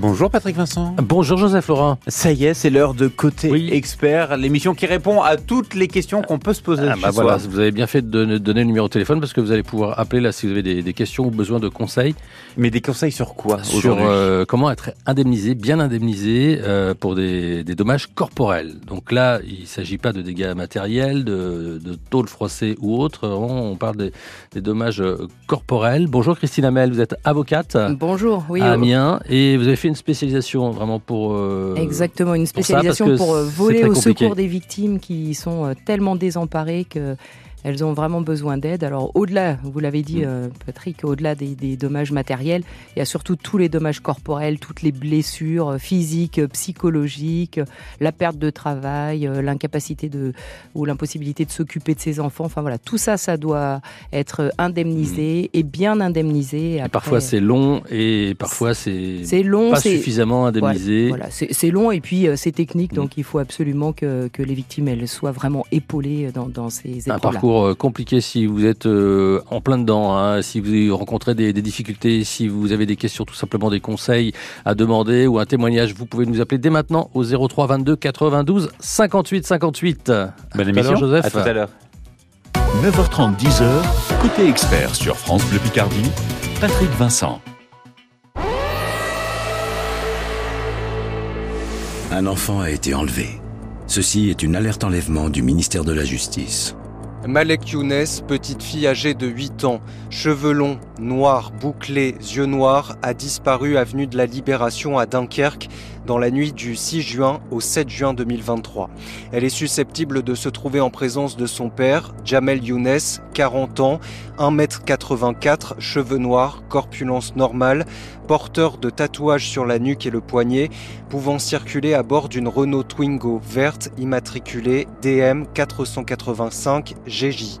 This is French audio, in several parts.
Bonjour Patrick Vincent. Bonjour Joseph Laurent. Ça y est, c'est l'heure de Côté Oui. Expert, l'émission qui répond à toutes les questions qu'on peut se poser Ah, ce bah voilà, vous avez bien fait de donner, donner le numéro de téléphone parce que vous allez pouvoir appeler là si vous avez des, des questions ou besoin de conseils Mais des conseils sur quoi sur euh, comment être indemnisé, bien indemnisé euh, pour des, des dommages corporels. Donc là, il ne s'agit pas de dégâts matériels, de, de tôle froissée ou autre. On parle des, des dommages euh, corporels. Bonjour Christine Hamel, vous êtes avocate Bonjour, oui. à Amiens et vous avez fait une spécialisation vraiment pour euh, Exactement, une pour ça, parce spécialisation pour, euh, voler au compliqué. secours des victimes qui sont euh, tellement désemparées que elles ont vraiment besoin d'aide. Alors au-delà, vous l'avez dit Mm. euh, Patrick, au-delà des, des dommages matériels, il y a surtout tous les dommages corporels, toutes les blessures euh, physiques, euh, psychologiques, la perte de travail, l'incapacité de ou l'impossibilité de s'occuper de ses enfants. Enfin voilà, tout ça, ça doit être indemnisé et bien indemnisé. Mm. et Après, parfois c'est long et parfois c'est c'est long, pas suffisamment indemnisé. Voilà, c'est c'est long et puis c'est technique, Mm. donc il faut absolument que, que les victimes elles soient vraiment épaulées dans, dans ces épreuves-là. Parcours euh, compliqué si vous êtes euh, en plein dedans, hein, si vous rencontrez des, des difficultés, si vous avez des questions, tout simplement des conseils à demander ou un témoignage, vous pouvez nous appeler dès maintenant au 03 22 92 58 58. Bonne À tout à émission, l'heure, Joseph. À tout à l'heure. 9h30, 10h, côté expert sur France Bleu Picardie, Patrick Vincent. Un enfant a été enlevé. Ceci est une alerte enlèvement du ministère de la Justice. Malek Younes, petite fille âgée de 8 ans, cheveux longs, noirs, bouclés, yeux noirs, a disparu avenue de la Libération à Dunkerque dans la nuit du 6 juin au 7 juin 2023. Elle est susceptible de se trouver en présence de son père, Jamel Younes, 40 ans, 1m84, cheveux noirs, corpulence normale, porteur de tatouages sur la nuque et le poignet, pouvant circuler à bord d'une Renault Twingo verte immatriculée DM 485 GJ.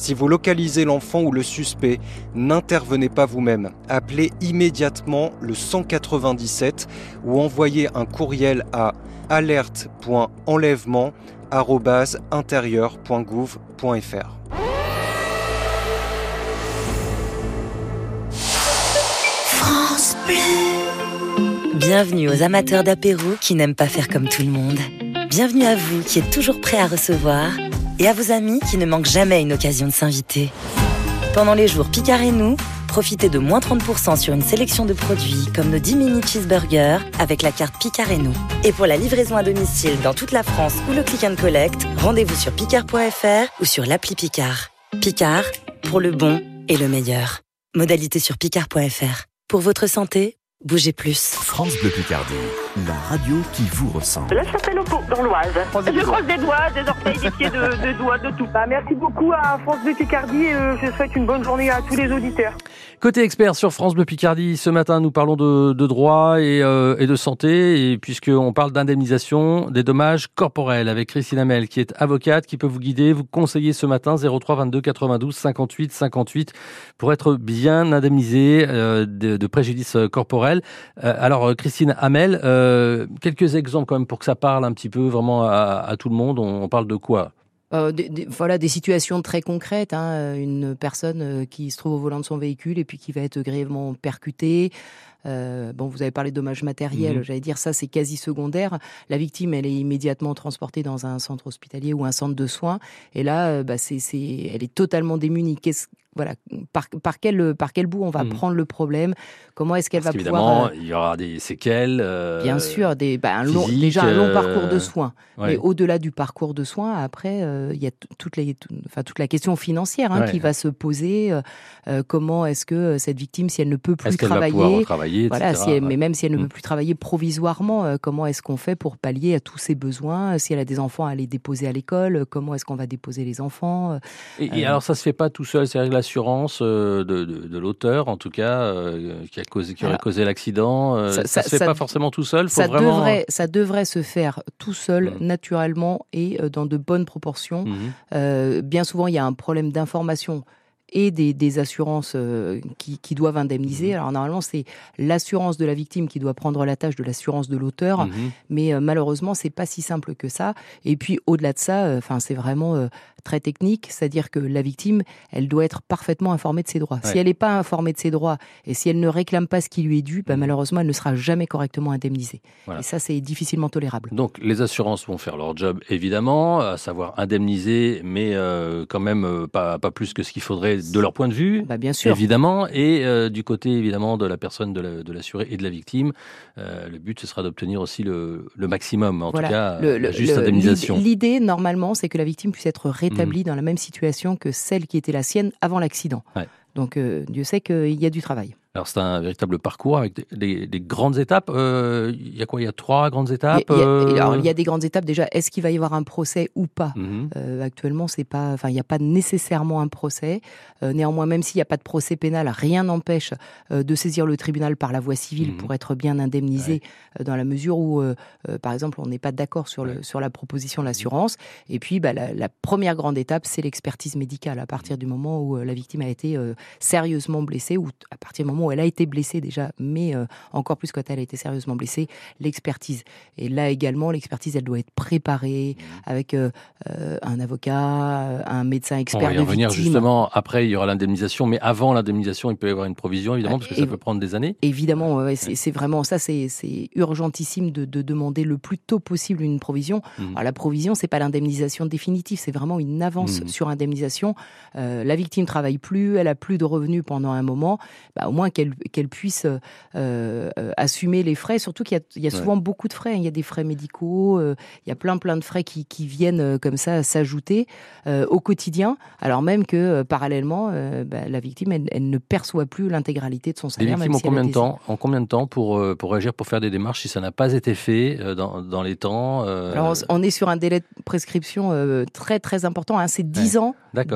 Si vous localisez l'enfant ou le suspect, n'intervenez pas vous-même. Appelez immédiatement le 197 ou envoyez un courriel à alerte.enlèvement@intérieur.gouv.fr. Bienvenue aux amateurs d'apéro qui n'aiment pas faire comme tout le monde. Bienvenue à vous qui êtes toujours prêts à recevoir et à vos amis qui ne manquent jamais une occasion de s'inviter. Pendant les jours Picard et nous, profitez de moins 30% sur une sélection de produits comme nos 10 mini cheeseburgers avec la carte Picard et nous. Et pour la livraison à domicile dans toute la France ou le click and collect, rendez-vous sur picard.fr ou sur l'appli Picard. Picard, pour le bon et le meilleur. Modalité sur picard.fr. Pour votre santé, bougez plus. France Bleu Picardie, la radio qui vous ressemble. La Chapelle-au-Pont, dans l'Oise. Je croise des doigts, des orteils, des pieds, de, de doigts, de tout. Bah, merci beaucoup à France Bleu Picardie et euh, je souhaite une bonne journée à tous les auditeurs. Côté expert sur France Bleu Picardie, ce matin nous parlons de, de droit et, euh, et de santé, et puisqu'on parle d'indemnisation des dommages corporels avec Christine Hamel, qui est avocate, qui peut vous guider, vous conseiller ce matin 03 22 92 58 58 pour être bien indemnisé euh, de, de préjudice corporel. Euh, alors euh, Christine Hamel, euh, quelques exemples quand même pour que ça parle un petit peu vraiment à, à tout le monde. On, on parle de quoi? Euh, des, des- voilà des situations très concrètes. Hein, une personne qui se trouve au volant de son véhicule et puis qui va être grièvement percutée. Euh, bon, vous avez parlé de dommages matériels, Mhm. j'allais dire ça c'est quasi secondaire. La victime, elle est immédiatement transportée dans un centre hospitalier ou un centre de soins, et là, euh, bah, c'est, c'est, elle est totalement démunie. Qu'est-ce, voilà, par, par quel, par quel bout on va Mhm. prendre le problème Comment est-ce qu'elle va pouvoir qu'évidemment, euh, il y aura des séquelles. euh, Bien sûr, des, bah, un long- déjà un long euh, parcours de soins. ouais. Mais au-delà du parcours de soins, après, euh, il y a t- toutes les, enfin, toute la question financière hein, Ouais. qui va se poser. comment est-ce que cette victime, si elle ne peut plus travailler, retravailler, voilà, si elle- Ouais. mais même si elle ne Mm. peut plus travailler provisoirement, comment est-ce qu'on fait pour pallier à tous ses besoins Si elle a des enfants à les déposer à l'école, comment est-ce qu'on va déposer les enfants Et, et alors ça se fait pas tout seul, c'est-à-dire l'assurance euh, de, de, de l'auteur, en tout cas, euh, qui a causé, qui aurait Alors, causé l'accident, euh, ça, ça- se fait ça- pas forcément tout seul. Faut ça, vraiment. devrait, ça devrait se faire tout seul, Mm. naturellement et dans de bonnes proportions. Mhm. Euh, bien souvent, il y a un problème d'information et des, des assurances euh, qui, qui, doivent indemniser. Mmh. Alors normalement, c'est l'assurance de la victime qui doit prendre la tâche de l'assurance de l'auteur, mmh. mais euh, malheureusement, c'est pas si simple que ça. Et puis au-delà de ça, euh, enfin, c'est vraiment très technique, c'est-à-dire que la victime, elle doit être parfaitement informée de ses droits. Si elle n'est pas informée de ses droits et si elle ne réclame pas ce qui lui est dû, bah, mmh. malheureusement, elle ne sera jamais correctement indemnisée. Et ça, c'est difficilement tolérable. Donc, les assurances vont faire leur job, évidemment, à savoir indemniser, mais euh, quand même euh, pas, pas plus que ce qu'il faudrait de leur point de vue. Bah, bien sûr. Évidemment. Et euh, du côté, évidemment, de la personne, de l'assuré et de la victime, le but, ce sera d'obtenir aussi le, maximum, en tout cas, la juste indemnisation. L'idée, normalement, c'est que la victime puisse être rétablie mmh. dans la même situation que celle qui était la sienne avant l'accident. Donc Dieu sait qu'il y a du travail. Alors c'est un véritable parcours avec des, grandes étapes. Euh, il y a quoi? Il y a trois grandes étapes. Il y, a, alors, il y a des grandes étapes déjà. Est-ce qu'il va y avoir un procès ou pas? Mhm. euh, Actuellement, c'est pas. Enfin, il n'y a pas nécessairement un procès. Euh, néanmoins, même s'il n'y a pas de procès pénal, rien n'empêche de saisir le tribunal par la voie civile mhm. pour être bien indemnisé dans la mesure où, par exemple, on n'est pas d'accord sur le sur la proposition de mhm. l'assurance. Et puis, bah, la, la, première grande étape, c'est l'expertise médicale. À partir du moment où la victime a été sérieusement blessée ou à partir du moment où elle a été blessée déjà, mais euh, encore plus quand elle a été sérieusement blessée, l'expertise. Et là également, l'expertise, elle doit être préparée mmh. avec euh, euh, un avocat, un médecin expert. On va y revenir justement. Après, il y aura l'indemnisation, mais avant l'indemnisation, il peut y avoir une provision, évidemment, parce que ça peut prendre des années. Évidemment, c'est vraiment ça, c'est urgentissime de, demander le plus tôt possible une provision. Mmh. Alors, la provision, c'est pas l'indemnisation définitive, c'est vraiment une avance mmh. sur indemnisation. la victime travaille plus, elle a plus de revenus pendant un moment, bah, au moins qu'elle puisse euh, euh, assumer les frais. Surtout qu'il y, a souvent beaucoup de frais. Il y a des frais médicaux, euh, il y a plein plein de frais qui, viennent comme ça s'ajouter au quotidien, alors même que parallèlement, bah, la victime, elle, ne perçoit plus l'intégralité de son salaire. Les victimes ont combien de temps, en combien de temps pour, pour agir, pour faire des démarches si ça n'a pas été fait dans, dans les temps Alors on est sur un délai de prescription très très important. Hein. C'est 10 ans.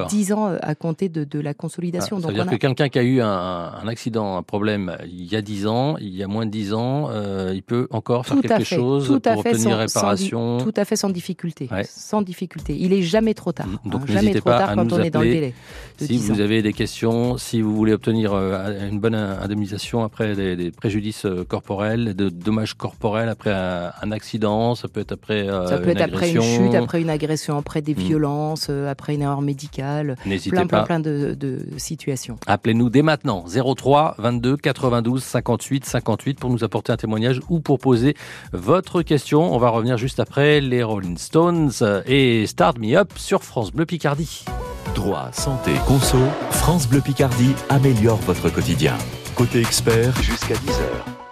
10 ans à compter de, de la consolidation. ça veut dire que quelqu'un qui a eu un, un accident, un problème il y a 10 ans, il y a moins de 10 ans, euh, il peut encore faire quelque chose pour obtenir réparation. tout à fait sans difficulté. Sans difficulté. Il est jamais trop tard. Donc hein, jamais trop tard quand on est dans le délai. Si vous avez des questions, si vous voulez obtenir euh, une bonne indemnisation après des, préjudices euh, corporels, de dommages corporels après un, accident, ça peut être après ça peut être après une chute, après une agression, après des hmm. violences, après une erreur médicale. N'hésitez pas. Plein, plein de, de situations. Appelez-nous dès maintenant 03 22 92 58 58 pour nous apporter un témoignage ou pour poser votre question. On va revenir juste après les Rolling Stones et Start Me Up sur France Bleu Picardie. Droit, santé, conso, France Bleu Picardie améliore votre quotidien. Côté expert, jusqu'à 10h.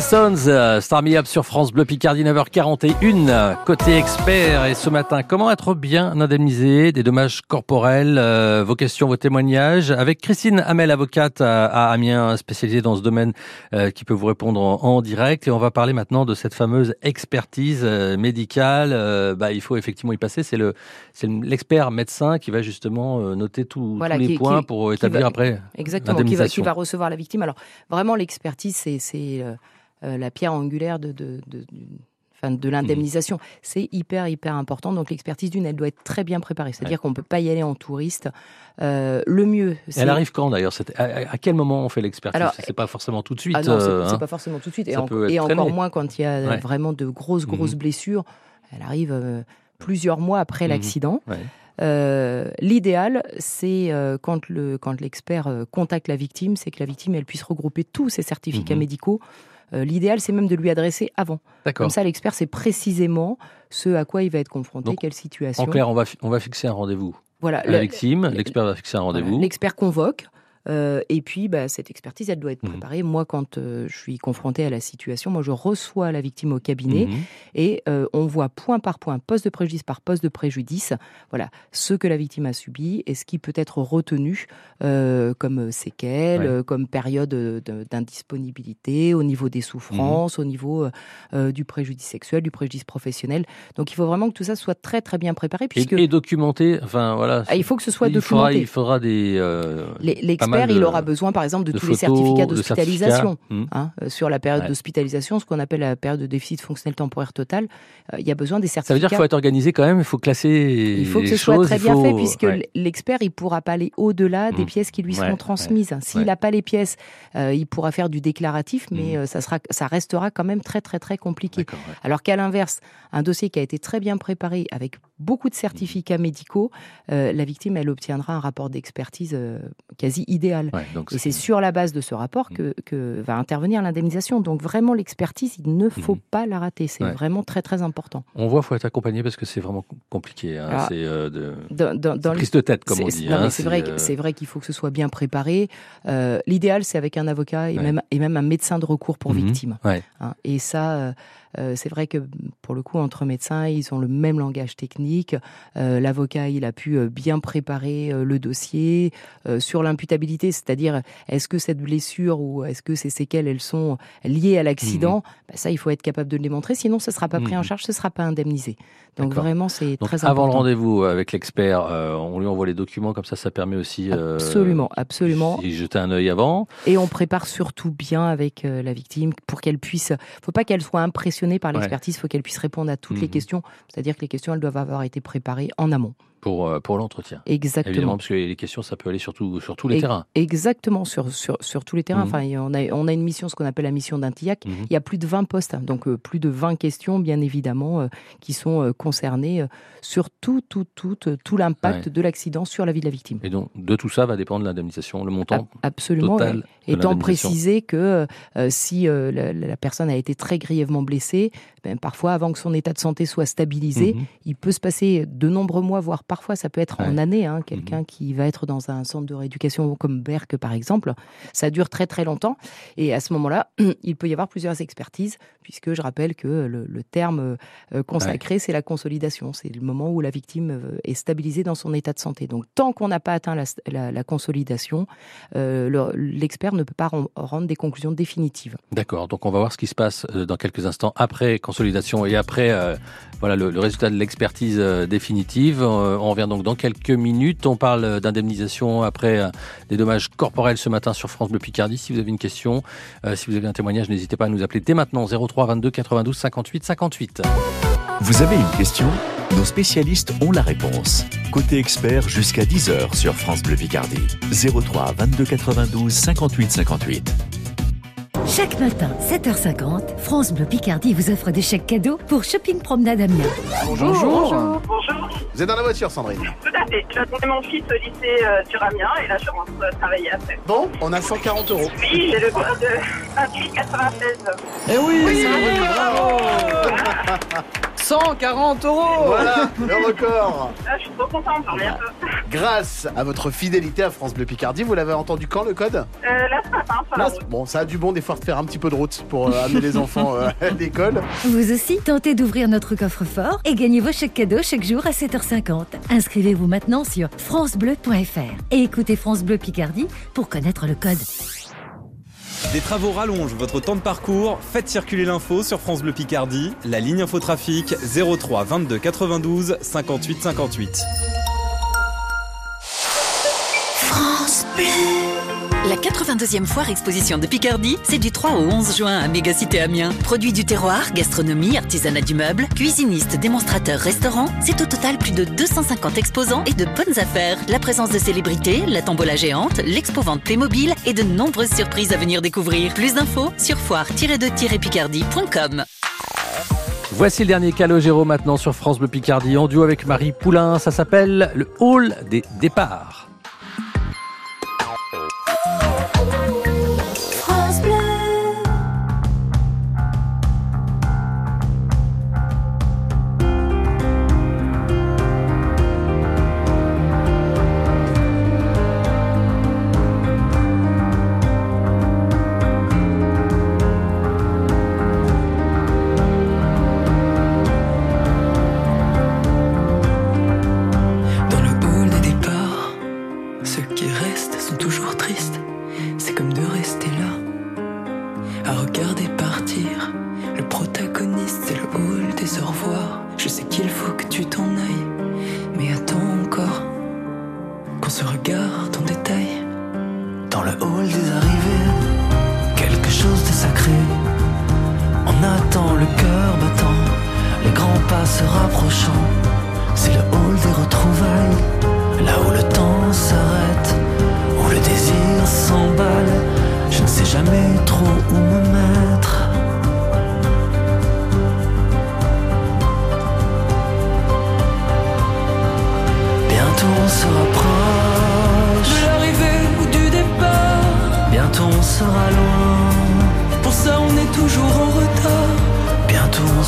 Stones, euh, Star Me Up sur France Bleu Picardie 9h41, côté expert. Et ce matin, comment être bien indemnisé des dommages corporels euh, Vos questions, vos témoignages? Avec Christine Hamel, avocate à, à Amiens, spécialisée dans ce domaine, euh, qui peut vous répondre en, en, direct. Et on va parler maintenant de cette fameuse expertise euh, médicale. Bah, il faut effectivement y passer. C'est le, c'est l'expert médecin qui va justement noter tout, Voilà, tous les qui- points qui- pour établir va- après Exactement, qui va, qui va recevoir la victime. Alors, vraiment, l'expertise, c'est la pierre angulaire de, de, de- de l'indemnisation. C'est hyper, hyper important. Donc, l'expertise d'une, elle doit être très bien préparée. C'est-à-dire qu'on ne peut pas y aller en touriste. Euh, le mieux, c'est... Elle arrive quand d'ailleurs à, à- quel moment on fait l'expertise C'est pas forcément tout de suite. Ah non, c'est euh, hein. pas forcément tout de suite. Et, en- encore moins quand il y a Ouais. vraiment de grosses, grosses Mhm. blessures. Elle arrive euh, plusieurs mois après Mhm. l'accident. Ouais. Euh, L'idéal, c'est euh, quand le quand l'expert euh, contacte la victime, c'est que la victime elle puisse regrouper tous ses certificats médicaux. Euh, L'idéal, c'est même de lui adresser avant. Comme ça, l'expert sait précisément ce à quoi il va être confronté, Donc, quelle situation. En clair, on va, on va fixer un rendez-vous. voilà, La le- victime, le- l'expert va fixer un rendez-vous. L'expert convoque. Euh, et puis, bah, cette expertise, elle doit être Mhm. préparée. Moi, quand euh, je suis confrontée à la situation, moi, je reçois la victime au cabinet Mhm. et euh, on voit point par point, poste de préjudice par poste de préjudice, voilà, ce que la victime a subi et ce qui peut être retenu comme séquelles, Ouais. comme période de- d'indisponibilité, au niveau des souffrances, au niveau du préjudice sexuel, du préjudice professionnel. Donc, il faut vraiment que tout ça soit très très bien préparé puisque Et, et documenté. Enfin voilà. ah, il faut que ce soit il faudra, documenté. il faudra des. Les- de- il aura besoin, par exemple, de, de tous les certificats d'hospitalisation. Mhm. hein, euh, sur la période Ouais. d'hospitalisation, ce qu'on appelle la période de déficit fonctionnel temporaire total, euh, il y a besoin des certificats. Ça veut dire qu'il faut être organisé quand même. Il faut classer. Il faut que ce soit très bien fait, puisque ouais. l'expert, il pourra pas aller au-delà des Mhm. pièces qui lui Ouais, seront transmises. S'il n'a pas les pièces, euh, il pourra faire du déclaratif, mais euh, ça, sera, ça restera quand même très, très, très compliqué. Alors qu'à l'inverse, un dossier qui a été très bien préparé, avec beaucoup de certificats médicaux, euh, la victime, elle obtiendra un rapport d'expertise quasi idéal. Ouais, Et c'est sur la base de ce rapport Mm. que, que va intervenir l'indemnisation. Donc vraiment, l'expertise, il ne faut Mhm. pas la rater. C'est Ouais. vraiment très, très important. On voit, faut être accompagné parce que c'est vraiment compliqué. hein. Ah. C'est euh, de Dans, dans- prise de tête, comme on dit. hein. c'est vrai, que- euh, c'est vrai qu'il faut que ce soit bien préparé. Euh, L'idéal, c'est avec un avocat et, Ouais. même, et même un médecin de recours pour Mhm. victime. Hein. Et ça, c'est vrai que pour le coup, entre médecins, ils ont le même langage technique. Euh, L'avocat, il a pu euh, bien préparer euh, le dossier euh, sur l'imputabilité, c'est-à-dire est-ce que cette blessure ou est-ce que ces séquelles, elles sont liées à l'accident? Bah, Ça, il faut être capable de le démontrer. Sinon, ce ne sera pas pris en Mhm. charge, ce ne sera pas indemnisé. Donc vraiment, c'est très avant le important. rendez-vous avec l'expert, euh, on lui envoie les documents, comme ça, ça permet aussi. euh, Absolument, absolument. d'y jeter un œil avant. Et on prépare surtout bien avec euh, la victime pour qu'elle puisse. faut pas qu'elle soit impressionnée par Ouais. l'expertise, faut qu'elle puisse répondre à toutes les Mhm. questions. C'est-à-dire que les questions, elles doivent avoir été préparées en amont. Pour, euh, pour l'entretien. Évidemment, Exactement. parce que les questions, ça peut aller sur, tout- sur tous les terrains. Exactement, sur, sur, sur tous les terrains. Mhm. Enfin, on, a, on a une mission, ce qu'on appelle la mission d'Intillac. Mhm. Il y a plus de 20 postes, hein, donc euh, plus de 20 questions, bien évidemment, euh, qui sont euh, concernées sur tout, tout, tout, tout l'impact Ouais. de l'accident sur la vie de la victime. Et donc, de tout ça va dépendre l'indemnisation, le montant A- Absolument. total. Étant précisé que si la, la personne a été très grièvement blessée, ben, parfois avant que son état de santé soit stabilisé, Mhm. il peut se passer de nombreux mois, voire parfois ça peut être en Ouais. Mhm. années. hein, Quelqu'un qui va être dans un centre de rééducation comme Berck par exemple, ça dure très très longtemps. Et à ce moment-là, il peut y avoir plusieurs expertises, puisque je rappelle que le, le terme euh, consacré, c'est la consolidation. C'est le moment où la victime euh, est stabilisée dans son état de santé. Donc tant qu'on n'a pas atteint la, la- la consolidation, euh, le- l'expert ne peut pas ren- rendre des conclusions définitives. D'accord, donc on va voir ce qui se passe euh, dans quelques instants après consolidation et après euh, voilà le, le résultat de l'expertise euh, définitive. Euh, on revient donc dans quelques minutes. On parle euh, d'indemnisation après euh, des dommages corporels ce matin sur France Bleu Picardie. Si vous avez une question, euh, si vous avez un témoignage, n'hésitez pas à nous appeler dès maintenant 03 22 92 58 58. Vous avez une question? Nos spécialistes ont la réponse. Côté expert jusqu'à 10h sur France Bleu Picardie. 03 22 92 58 58. Chaque matin, 7h50, France Bleu Picardie vous offre des chèques cadeaux pour Shopping Promenade Amiens. Bonjour. Vous êtes dans la voiture, Sandrine Tout à fait. J'attendais mon fils au lycée euh, sur Amiens et là je rentre euh, travailler après. Bon, on a 140 euros. Oui, j'ai le code de 2896. Eh oui, Oui, c'est bravo. bon, bravo 140 euros Voilà, le record. Ah, je suis trop contente, j'en reviens pas. Grâce à votre fidélité à France Bleu Picardie, vous l'avez entendu quand le code? Euh, là, ce matin, sur la Là, route. Bon, ça a du bon des fois de faire un petit peu de route pour euh, amener les enfants euh, à l'école. Vous aussi, tentez d'ouvrir notre coffre-fort et gagnez vos chèques cadeaux chaque jour à 7h50. Inscrivez-vous maintenant sur francebleu.fr et écoutez France Bleu Picardie pour connaître le code. Des travaux rallongent votre temps de parcours. Faites circuler l'info sur France Bleu Picardie. La ligne infotrafic 03 22 92 58 58. France Bleu. La 82e foire exposition de Picardie, c'est du 3 au 11 juin à Mégacité Amiens. Produits du terroir, gastronomie, artisanat du meuble, cuisinistes, démonstrateurs, restaurants, c'est au total plus de 250 exposants et de bonnes affaires. La présence de célébrités, la tombola géante, l'expo-vente Playmobil et de nombreuses surprises à venir découvrir. Plus d'infos sur foire-de-picardie.com. Voici le dernier Calogero maintenant sur France Bleu Picardie en duo avec Marie Poulain. Ça s'appelle le Hall des départs.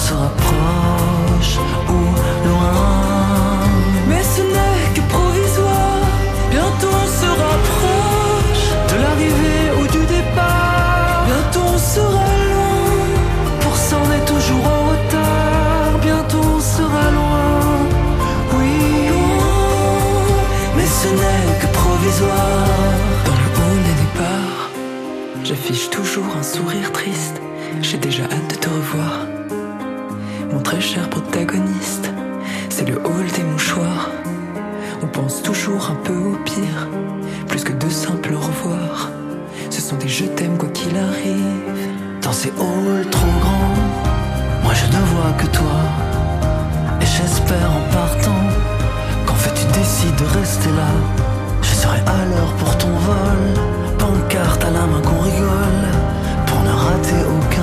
Bientôt on se rapproche ou loin. Mais ce n'est que provisoire. Bientôt on se rapproche de l'arrivée ou du départ. Bientôt on sera loin. Pour ça on est toujours en retard. Bientôt on sera loin. Oui, loin. Mais ce n'est que provisoire. Dans le hall des départs, j'affiche toujours un sourire triste. J'ai déjà hâte de te revoir. Très cher protagoniste, c'est le hall des mouchoirs. On pense toujours un peu au pire, plus que de simples au revoir. Ce sont des je t'aime quoi qu'il arrive. Dans ces halls trop grands, moi je ne vois que toi. Et j'espère en partant qu'en fait tu décides de rester là. Je serai à l'heure pour ton vol, pancarte à la main qu'on rigole, pour ne rater aucun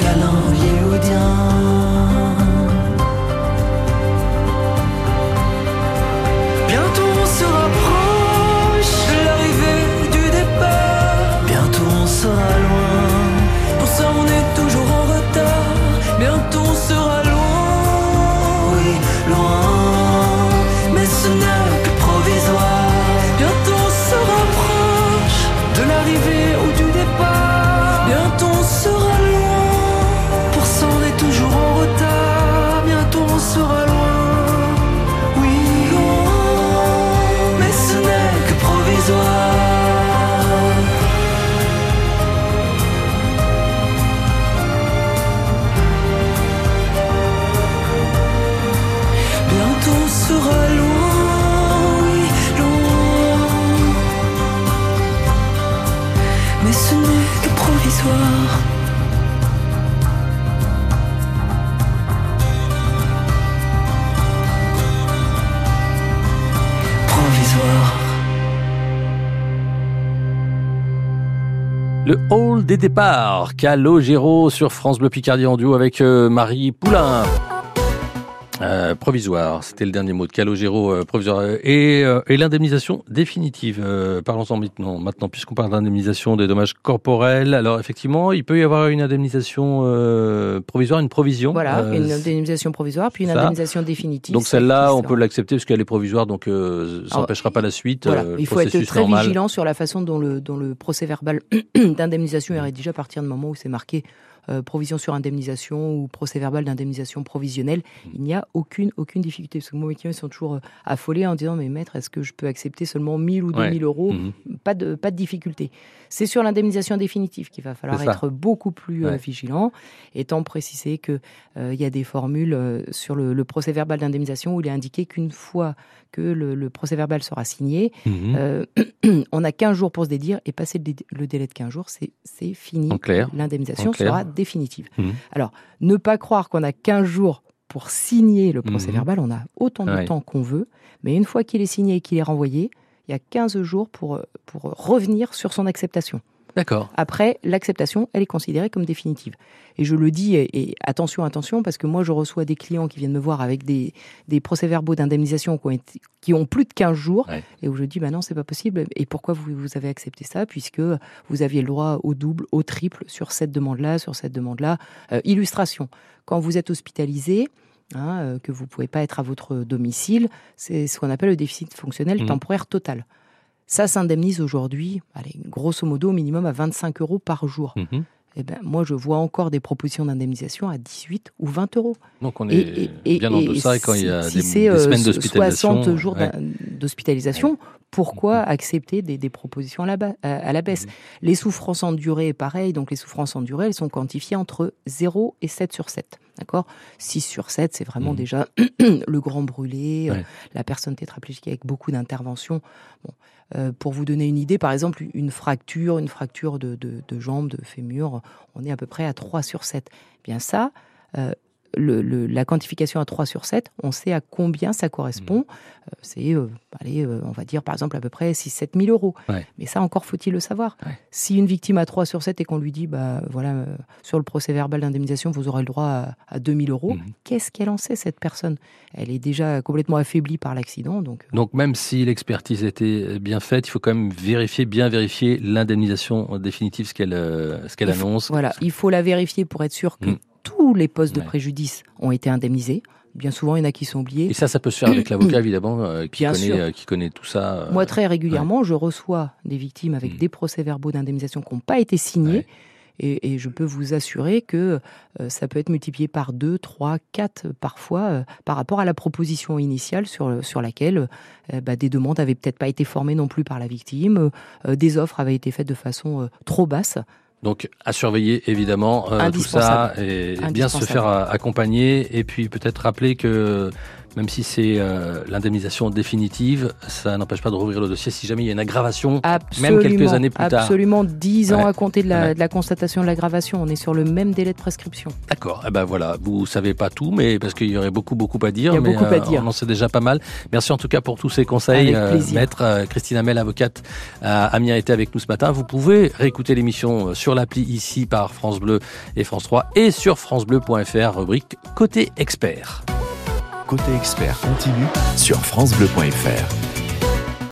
de des départs, Calogero sur France Bleu Picardie en duo avec euh, Marie Poulain. Euh, provisoire, c'était le dernier mot de Calogero, euh, provisoire. Et, euh, et l'indemnisation définitive. Euh, Parlons-en maintenant, maintenant puisqu'on parle d'indemnisation des dommages corporels. Alors effectivement, il peut y avoir une indemnisation euh, provisoire, une provision. Voilà, Euh, une indemnisation provisoire, puis une ça. indemnisation définitive. Donc celle-là, on peut l'accepter parce qu'elle est provisoire, donc euh, ça n'empêchera pas la suite. Voilà, euh, il faut être très normal. vigilant sur la façon dont le, dont le procès verbal d'indemnisation est rédigé à partir du moment où c'est marqué euh, provision sur indemnisation ou procès verbal d'indemnisation provisionnelle. Il n'y a aucune, aucune difficulté. Parce que moi, mes clients ils sont toujours euh, affolés en disant Mais maître, est-ce que je peux accepter seulement 1000 ou 2000 Ouais. euros Mhm. pas, de, pas de difficulté. C'est sur l'indemnisation définitive qu'il va falloir être beaucoup plus euh, Ouais. vigilant, étant précisé que euh, il y a des formules sur le, le procès verbal d'indemnisation où il est indiqué qu'une fois que le, le procès verbal sera signé, euh, on a 15 jours pour se dédire et passer le, dé- le délai de 15 jours, c'est fini. L'indemnisation sera définitive. Mhm. Alors, ne pas croire qu'on a 15 jours pour signer le procès Mhm. verbal, on a autant de Ouais. temps qu'on veut, mais une fois qu'il est signé et qu'il est renvoyé, il y a 15 jours pour, euh, pour revenir sur son acceptation. D'accord. Après, l'acceptation, elle est considérée comme définitive. Et je le dis, et, et attention, attention, parce que moi, je reçois des clients qui viennent me voir avec des, des procès-verbaux d'indemnisation qui, ont été- qui ont plus de 15 jours, et où je dis, bah non, c'est pas possible. Et pourquoi vous, vous avez accepté ça? Puisque vous aviez le droit au double, au triple sur cette demande-là, sur cette demande-là. Euh, illustration, quand vous êtes hospitalisé, hein, euh, que vous pouvez pas être à votre domicile, c'est ce qu'on appelle le déficit fonctionnel Mhm. temporaire total. Ça s'indemnise aujourd'hui, allez, grosso modo, au minimum à 25 euros par jour. Mhm. Eh ben, moi, je vois encore des propositions d'indemnisation à 18 ou 20 euros. Donc on est bien en deçà et quand il y a si des- c'est, des euh, semaines d'hospitalisation, 60 jours ouais. d'hospitalisation, pourquoi accepter des, des propositions à la, ba- à- à la baisse? Les souffrances endurées, pareil. Donc les souffrances endurées, elles sont quantifiées entre 0 et 7 sur 7. D'accord? 6 sur 7, c'est vraiment déjà le grand brûlé, euh, Ouais. la personne tétraplégique avec beaucoup d'interventions. Bon, euh, pour vous donner une idée, par exemple, une fracture, une fracture de, jambe, de fémur, on est à peu près à 3 sur 7. Eh Bien ça, euh, le- le- la quantification à 3 sur 7, on sait à combien ça correspond. Euh, c'est, euh, allez, euh, on va dire par exemple à peu près 6-7 000 euros. Ouais. Mais ça, encore faut-il le savoir. Si une victime a 3 sur 7 et qu'on lui dit, bah, voilà, euh, sur le procès verbal d'indemnisation, vous aurez le droit à, à 2 000 euros, qu'est-ce qu'elle en sait, cette personne? Elle est déjà complètement affaiblie par l'accident. Donc, Donc même si l'expertise était bien faite, il faut quand même vérifier, bien vérifier l'indemnisation définitive, ce qu'elle ce annonce. Voilà, il faut la vérifier pour être sûr que Mm. Tous les postes de préjudice ont été indemnisés. Bien souvent, il y en a qui sont oubliés. Et ça, ça peut se faire avec l'avocat, évidemment, euh, qui, Bien connaît, sûr. euh, qui connaît tout ça. euh, Moi, très régulièrement, je reçois des victimes avec Mm. des procès-verbaux d'indemnisation qui n'ont pas été signés. Et, et je peux vous assurer que ça peut être multiplié par 2, 3, 4 parfois par rapport à la proposition initiale sur, sur laquelle bah, des demandes n'avaient peut-être pas été formées non plus par la victime, des offres avaient été faites de façon trop basse. Donc à surveiller évidemment euh, tout ça et bien se faire euh, accompagner et puis peut-être rappeler que même si c'est euh, l'indemnisation définitive, ça n'empêche pas de rouvrir le dossier si jamais il y a une aggravation, même quelques années plus tard. Absolument, 10 ans Ouais. à compter de la, Ouais. de la constatation de l'aggravation. On est sur le même délai de prescription. D'accord. Eh ben voilà, vous savez pas tout, mais parce qu'il y aurait beaucoup beaucoup à dire. Il y a mais, beaucoup à euh, dire. On en sait déjà pas mal. Merci en tout cas pour tous ces conseils, Avec plaisir. maître euh, Christine Amel, avocate à Amiens, était avec nous ce matin. Vous pouvez réécouter l'émission euh, sur l'appli ici par France Bleu et France 3 et sur francebleu.fr rubrique côté expert. Côté expert continue sur FranceBleu.fr.